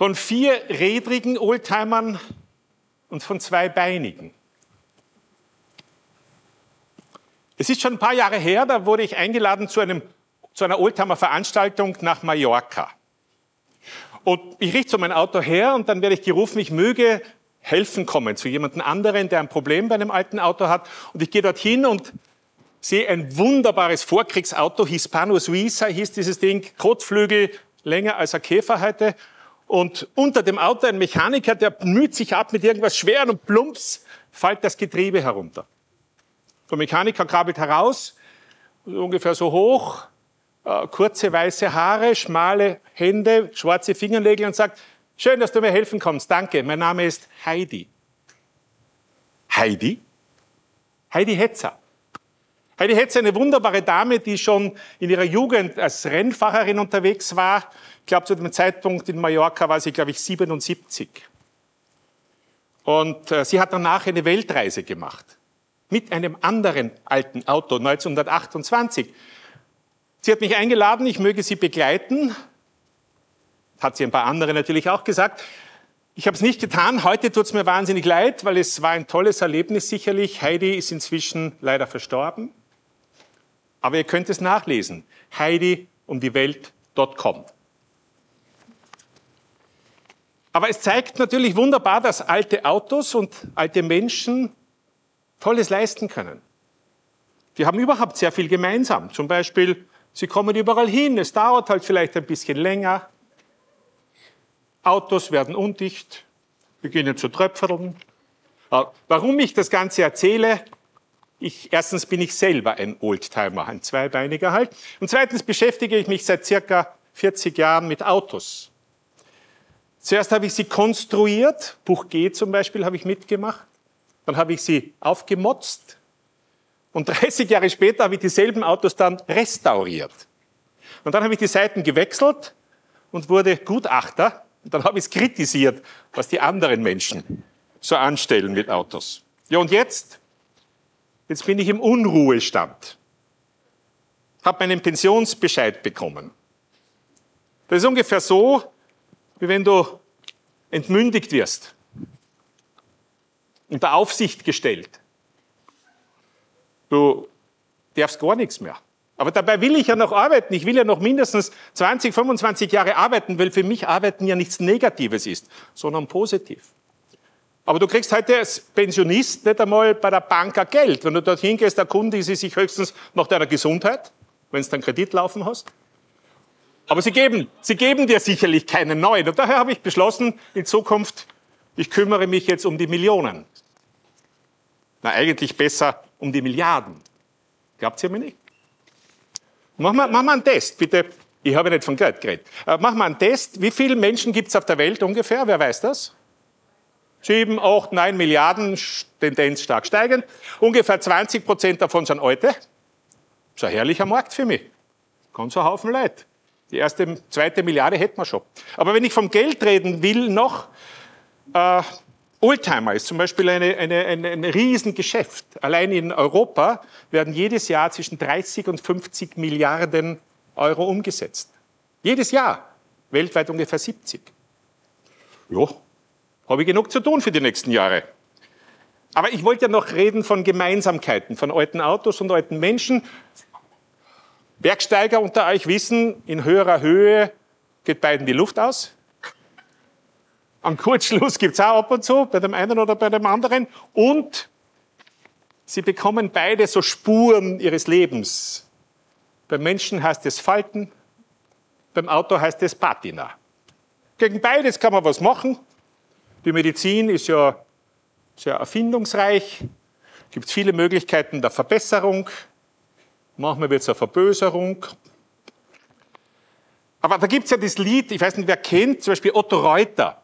von vierrädrigen Oldtimern und von zweibeinigen. Es ist schon ein paar Jahre her, da wurde ich eingeladen zu, einem, zu einer Oldtimer-Veranstaltung nach Mallorca. Und ich richte so mein Auto her und dann werde ich gerufen, ich möge helfen kommen zu jemandem anderen, der ein Problem bei einem alten Auto hat. Und ich gehe dorthin und sehe ein wunderbares Vorkriegsauto, Hispano Suiza hieß dieses Ding, Kotflügel, länger als ein Käfer heute. Und unter dem Auto ein Mechaniker, der müht sich ab mit irgendwas schweren und plumps fällt das Getriebe herunter. Der Mechaniker krabbelt heraus, ungefähr so hoch, äh, kurze weiße Haare, schmale Hände, schwarze Fingernägel und sagt, schön, dass du mir helfen kommst, danke, mein Name ist Heidi. Heidi? Heidi Hetzer. Heidi Hetzer, eine wunderbare Dame, die schon in ihrer Jugend als Rennfahrerin unterwegs war. Ich glaube, zu dem Zeitpunkt in Mallorca war sie, glaube ich, 77. Und äh, sie hat danach eine Weltreise gemacht. Mit einem anderen alten Auto, 1928. Sie hat mich eingeladen, ich möge sie begleiten. Hat sie ein paar andere natürlich auch gesagt. Ich habe es nicht getan. Heute tut es mir wahnsinnig leid, weil es war ein tolles Erlebnis sicherlich. Heidi ist inzwischen leider verstorben. Aber ihr könnt es nachlesen. Heidi um die Welt.com. Aber es zeigt natürlich wunderbar, dass alte Autos und alte Menschen Tolles leisten können. Die haben überhaupt sehr viel gemeinsam. Zum Beispiel, sie kommen überall hin. Es dauert halt vielleicht ein bisschen länger. Autos werden undicht, beginnen zu tröpfeln. Äh, warum ich das Ganze erzähle, ich, erstens bin ich selber ein Oldtimer, ein Zweibeiniger halt. Und zweitens beschäftige ich mich seit circa 40 Jahren mit Autos. Zuerst habe ich sie konstruiert, Buch G zum Beispiel habe ich mitgemacht. Dann habe ich sie aufgemotzt. Und 30 Jahre später habe ich dieselben Autos dann restauriert. Und dann habe ich die Seiten gewechselt und wurde Gutachter. Und dann habe ich es kritisiert, was die anderen Menschen so anstellen mit Autos. Ja, und jetzt Jetzt bin ich im Unruhestand. Habe meinen Pensionsbescheid bekommen. Das ist ungefähr so, wie wenn du entmündigt wirst. Unter Aufsicht gestellt. Du darfst gar nichts mehr. Aber dabei will ich ja noch arbeiten. Ich will ja noch mindestens 20, 25 Jahre arbeiten, weil für mich Arbeiten ja nichts Negatives ist, sondern positiv. Aber du kriegst heute als Pensionist nicht einmal bei der Bank ein Geld. Wenn du dorthin gehst, erkundigen sie sich höchstens nach deiner Gesundheit, wenn du dann Kredit laufen hast. Aber sie geben, sie geben dir sicherlich keinen neuen. Und daher habe ich beschlossen, in Zukunft, ich kümmere mich jetzt um die Millionen. Na, eigentlich besser um die Milliarden. Glaubt ihr mir nicht? Mach mal, mach mal einen Test, bitte. Ich habe nicht von Geld geredet. Äh, mach mal einen Test. Wie viele Menschen gibt es auf der Welt ungefähr? Wer weiß das? 7, 8, 9 Milliarden, Tendenz stark steigend. Ungefähr 20 Prozent davon sind alte. Ist ein herrlicher Markt für mich. Ganz ein Haufen Leute. Die erste, zweite Milliarde hätten wir schon. Aber wenn ich vom Geld reden will, noch, äh, Oldtimer ist zum Beispiel eine, eine, eine, ein Riesengeschäft. Allein in Europa werden jedes Jahr zwischen 30 und 50 Milliarden Euro umgesetzt. Jedes Jahr. Weltweit ungefähr 70. Ja, habe ich genug zu tun für die nächsten Jahre. Aber ich wollte ja noch reden von Gemeinsamkeiten, von alten Autos und alten Menschen. Bergsteiger unter euch wissen, in höherer Höhe geht beiden die Luft aus. Am Kurzschluss gibt es auch ab und zu, bei dem einen oder bei dem anderen. Und sie bekommen beide so Spuren ihres Lebens. Beim Menschen heißt es Falten, beim Auto heißt es Patina. Gegen beides kann man was machen. Die Medizin ist ja sehr erfindungsreich, gibt viele Möglichkeiten der Verbesserung. Manchmal wird es eine Verböserung. Aber da gibt es ja das Lied, ich weiß nicht, wer kennt, zum Beispiel Otto Reuter.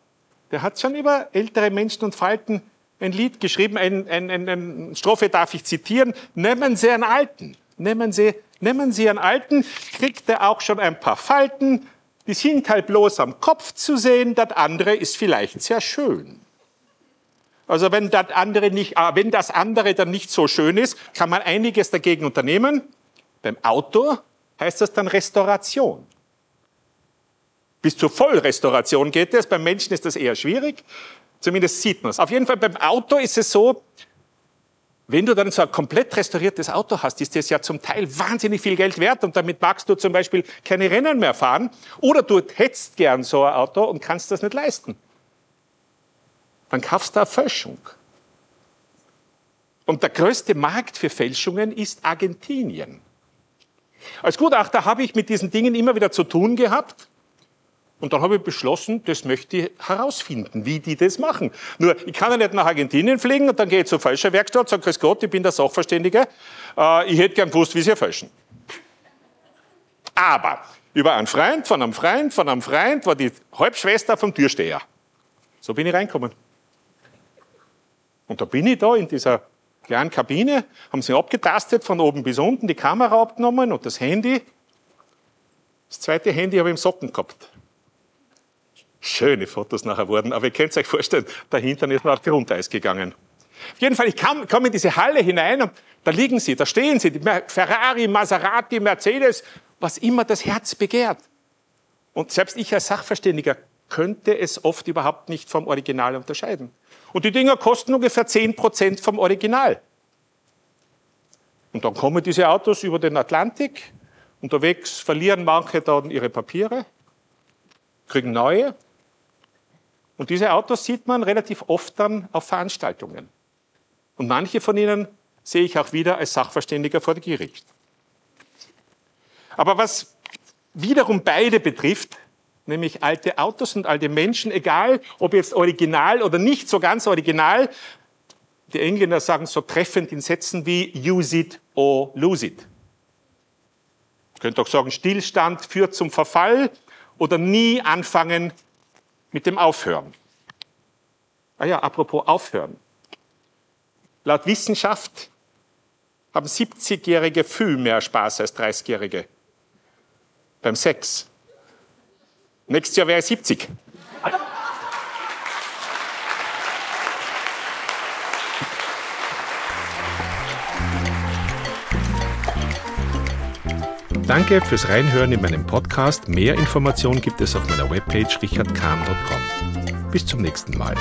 Der hat schon über ältere Menschen und Falten ein Lied geschrieben, eine ein, ein, ein Strophe darf ich zitieren. Nehmen Sie einen Alten, nehmen Sie, nehmen Sie einen Alten, kriegt er auch schon ein paar Falten, die sind halt bloß am Kopf zu sehen, das andere ist vielleicht sehr schön. Also wenn das andere nicht, ah, wenn das andere dann nicht so schön ist, kann man einiges dagegen unternehmen. Beim Auto heißt das dann Restauration. Bis zur Vollrestauration geht es. Beim Menschen ist das eher schwierig. Zumindest sieht man es. Auf jeden Fall beim Auto ist es so, wenn du dann so ein komplett restauriertes Auto hast, ist das ja zum Teil wahnsinnig viel Geld wert und damit magst du zum Beispiel keine Rennen mehr fahren oder du hättest gern so ein Auto und kannst das nicht leisten. Dann kaufst du eine Fälschung. Und der größte Markt für Fälschungen ist Argentinien. Als Gutachter habe ich mit diesen Dingen immer wieder zu tun gehabt. Und dann habe ich beschlossen, das möchte ich herausfinden, wie die das machen. Nur, ich kann ja nicht nach Argentinien fliegen und dann gehe ich zur Fälscherwerkstatt, sage, grüß Gott, ich bin der Sachverständige, äh, ich hätte gern gewusst, wie sie fälschen. Aber über einen Freund von einem Freund von einem Freund war die Halbschwester vom Türsteher. So bin ich reingekommen. Und da bin ich da in dieser kleinen Kabine, haben sie abgetastet von oben bis unten, die Kamera abgenommen und das Handy. Das zweite Handy habe ich im Socken gehabt. Schöne Fotos nachher wurden, aber ihr könnt euch vorstellen, dahinter ist auf Grundeis gegangen. Auf jeden Fall, ich kam, kam in diese Halle hinein und da liegen sie, da stehen sie, die Ferrari, Maserati, Mercedes, was immer das Herz begehrt. Und selbst ich als Sachverständiger könnte es oft überhaupt nicht vom Original unterscheiden. Und die Dinger kosten ungefähr 10% vom Original. Und dann kommen diese Autos über den Atlantik. Unterwegs verlieren manche dann ihre Papiere, kriegen neue. Und diese Autos sieht man relativ oft dann auf Veranstaltungen. Und manche von ihnen sehe ich auch wieder als Sachverständiger vor Gericht. Aber was wiederum beide betrifft, nämlich alte Autos und alte Menschen, egal ob jetzt original oder nicht so ganz original. Die Engländer sagen so treffend in Sätzen wie use it or lose it. Ich könnte auch sagen, Stillstand führt zum Verfall oder nie anfangen mit dem Aufhören. Ah ja, apropos Aufhören. Laut Wissenschaft haben 70-Jährige viel mehr Spaß als 30-Jährige beim Sex. Nächstes Jahr wäre ich 70. Danke fürs Reinhören in meinem Podcast. Mehr Informationen gibt es auf meiner Webpage richardkahn.com. Bis zum nächsten Mal.